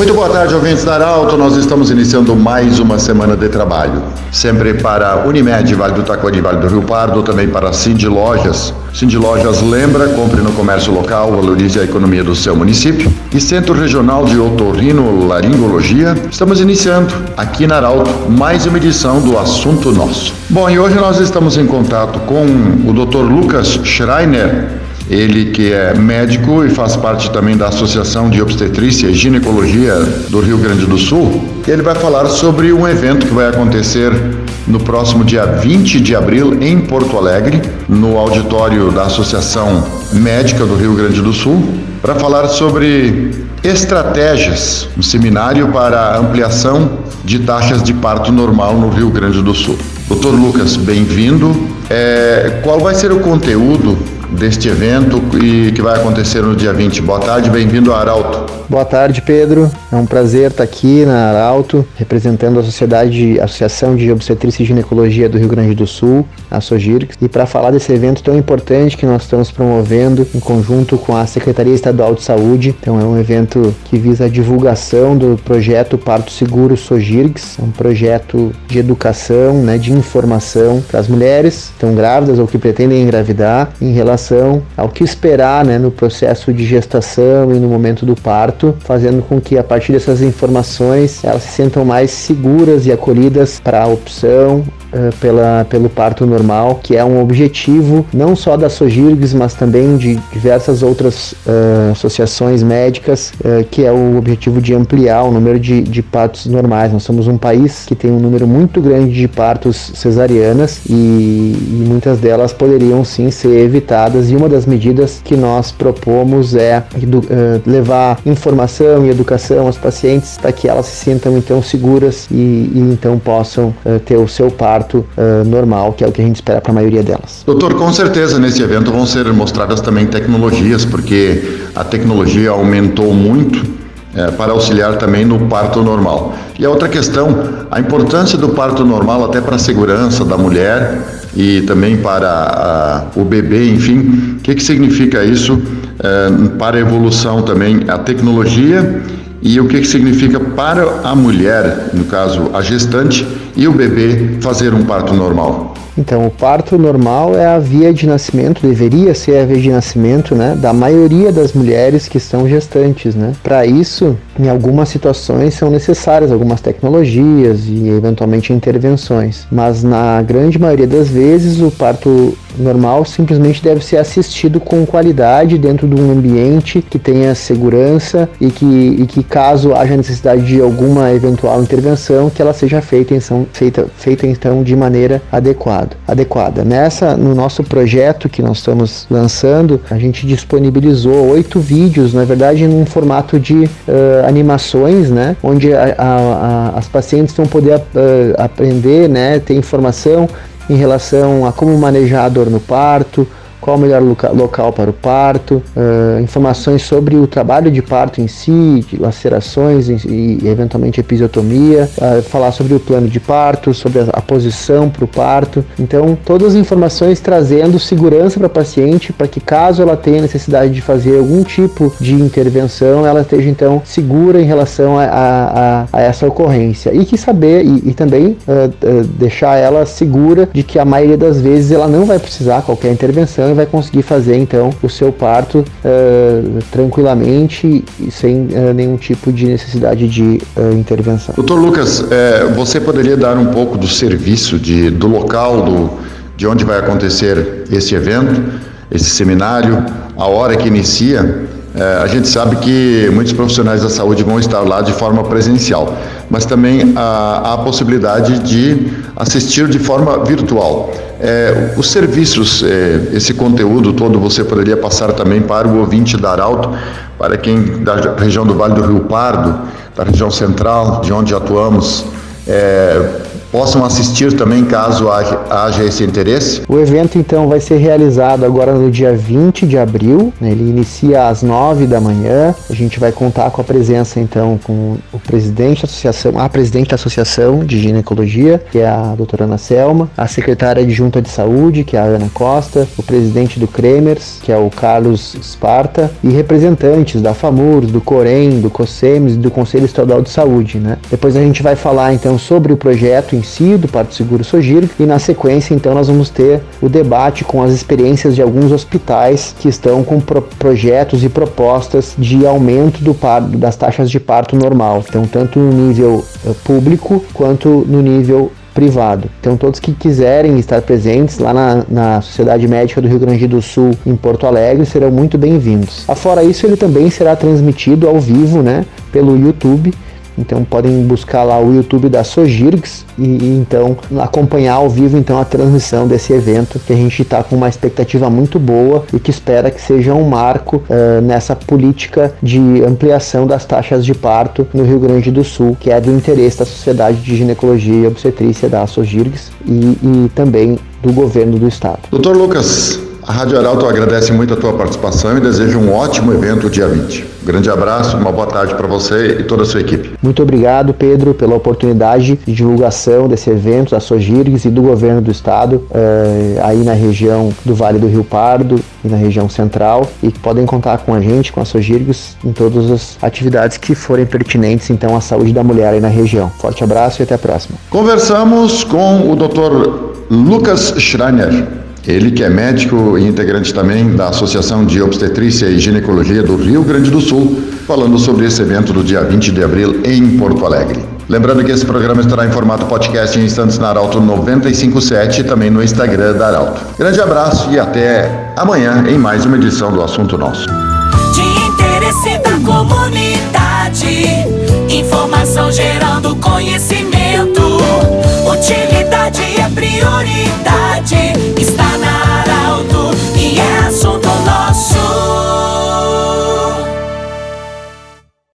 Muito boa tarde, ouvintes da Arauto. Nós estamos iniciando mais uma semana de trabalho. Sempre para Unimed, Vale do Taquari, Vale do Rio Pardo, também para Cindy Lojas. Cindy Lojas lembra, compre no comércio local, valorize a economia do seu município. E Centro Regional de Otorrino Laringologia. Estamos iniciando aqui na Arauto mais uma edição do Assunto Nosso. Bom, e hoje nós estamos em contato com o Dr. Lucas Schreiner, ele que é médico e faz parte também da Associação de Obstetrícia e Ginecologia do Rio Grande do Sul. Ele vai falar sobre um evento que vai acontecer no próximo dia 20 de abril em Porto Alegre, no auditório da Associação Médica do Rio Grande do Sul, para falar sobre estratégias, um seminário para ampliação de taxas de parto normal no Rio Grande do Sul. Doutor Lucas, bem-vindo. É, qual vai ser o conteúdo deste evento e que vai acontecer no dia 20. Boa tarde, bem-vindo à Arauto. Boa tarde, Pedro. É um prazer estar aqui na Arauto, representando a Sociedade, Associação de Obstetrícia e Ginecologia do Rio Grande do Sul, a SOGIRX, e para falar desse evento tão importante que nós estamos promovendo em conjunto com a Secretaria Estadual de Saúde. Então é um evento que visa a divulgação do projeto Parto Seguro SOGIRX, é um projeto de educação, né, de informação para as mulheres que estão grávidas ou que pretendem engravidar em relação ao que esperar, né, no processo de gestação e no momento do parto, fazendo com que a partir dessas informações elas se sintam mais seguras e acolhidas para a opção uh, pela, pelo parto normal, que é um objetivo não só da Sogirgs, mas também de diversas outras uh, associações médicas, uh, que é o objetivo de ampliar o número de, de partos normais. Nós somos um país que tem um número muito grande de partos cesarianas e, e muitas delas poderiam sim ser evitadas, e uma das medidas que nós propomos é levar informação e educação aos pacientes para que elas se sintam então seguras e, e então possam ter o seu parto parto uh, normal, que é o que a gente espera para a maioria delas. Doutor, com certeza nesse evento vão ser mostradas também tecnologias, porque a tecnologia aumentou muito é, para auxiliar também no parto normal. E a outra questão, a importância do parto normal até para a segurança da mulher e também para a, o bebê, enfim, o que, que significa isso é, para a evolução também, a tecnologia e o que, que significa para a mulher, no caso a gestante, e o bebê fazer um parto normal? Então, o parto normal é a via de nascimento, deveria ser a via de nascimento, né, da maioria das mulheres que estão gestantes, né? Para isso, em algumas situações são necessárias algumas tecnologias e eventualmente intervenções, mas na grande maioria das vezes o parto normal simplesmente deve ser assistido com qualidade dentro de um ambiente que tenha segurança e que, e que caso haja necessidade de alguma eventual intervenção, que ela seja feita, então, feita, feita então de maneira adequada. adequada. Nessa, no nosso projeto que nós estamos lançando, a gente disponibilizou oito vídeos, na verdade, num formato de uh, animações, né, onde a, a, a, as pacientes vão poder uh, aprender, né, ter informação em relação a como manejar a dor no parto, qual o melhor loca local para o parto, uh, informações sobre o trabalho de parto em si, lacerações e, e eventualmente episiotomia, uh, falar sobre o plano de parto, sobre a, a posição para o parto. Então, todas as informações trazendo segurança para a paciente, para que caso ela tenha necessidade de fazer algum tipo de intervenção, ela esteja então segura em relação a, a, a essa ocorrência. E que saber, e, e também uh, deixar ela segura de que a maioria das vezes ela não vai precisar qualquer intervenção e vai conseguir fazer então o seu parto uh, tranquilamente e sem uh, nenhum tipo de necessidade de uh, intervenção. Doutor Lucas, você poderia dar um pouco do serviço, de, do local, do, de onde vai acontecer esse evento, esse seminário, a hora que inicia? É, a gente sabe que muitos profissionais da saúde vão estar lá de forma presencial, mas também há, a possibilidade de assistir de forma virtual. É, os serviços, é, esse conteúdo todo você poderia passar também para o ouvinte da Arauto, para quem da região do Vale do Rio Pardo, da região central, de onde atuamos, é, possam assistir também caso haja, esse interesse? O evento então vai ser realizado agora no dia 20 de abril, né? ele inicia às 9 da manhã. A gente vai contar com a presença então com o presidente da associação, a presidente da associação de ginecologia, que é a doutora Ana Selma, a secretária adjunta de saúde, que é a Ana Costa, o presidente do Cremers, que é o Carlos Esparta, e representantes da FAMURS, do COREM, do COSEMES e do Conselho Estadual de Saúde. Né? Depois a gente vai falar então sobre o projeto em si do Parto Seguro Sogiro e na sequência então nós vamos ter o debate com as experiências de alguns hospitais que estão com pro projetos e propostas de aumento do das taxas de parto normal. Então tanto no nível uh, público quanto no nível privado. Então, todos que quiserem estar presentes lá na, na, Sociedade Médica do Rio Grande do Sul, em Porto Alegre, serão muito bem-vindos. Afora isso, ele também será transmitido ao vivo, né, pelo YouTube então podem buscar lá o YouTube da Sogirgs e, e, então acompanhar ao vivo então a transmissão desse evento que a gente está com uma expectativa muito boa e que espera que seja um marco uh, nessa política de ampliação das taxas de parto no Rio Grande do Sul, que é do interesse da Sociedade de Ginecologia e Obstetrícia da Sogirgs e, e também do governo do estado. Doutor Lucas, a Rádio Arauto agradece muito a tua participação e deseja um ótimo evento dia 20. Grande abraço, uma boa tarde para você e toda a sua equipe. Muito obrigado, Pedro, pela oportunidade de divulgação desse evento da Sogirgs e do governo do estado, eh, aí na região do Vale do Rio Pardo e na região central. E podem contar com a gente, com a Sogirgs, em todas as atividades que forem pertinentes então à saúde da mulher aí na região. Forte abraço e até a próxima. Conversamos com o Dr. Lucas Schreiner ele que é médico e integrante também da Associação de Obstetrícia e Ginecologia do Rio Grande do Sul, falando sobre esse evento do dia 20 de abril em Porto Alegre. Lembrando que esse programa estará em formato podcast em instantes na Arauto 957 e também no Instagram da Arauto. Grande abraço e até amanhã em mais uma edição do Assunto Nosso. De interesse da comunidade, informação gerando conhecimento, utilidade é prioridade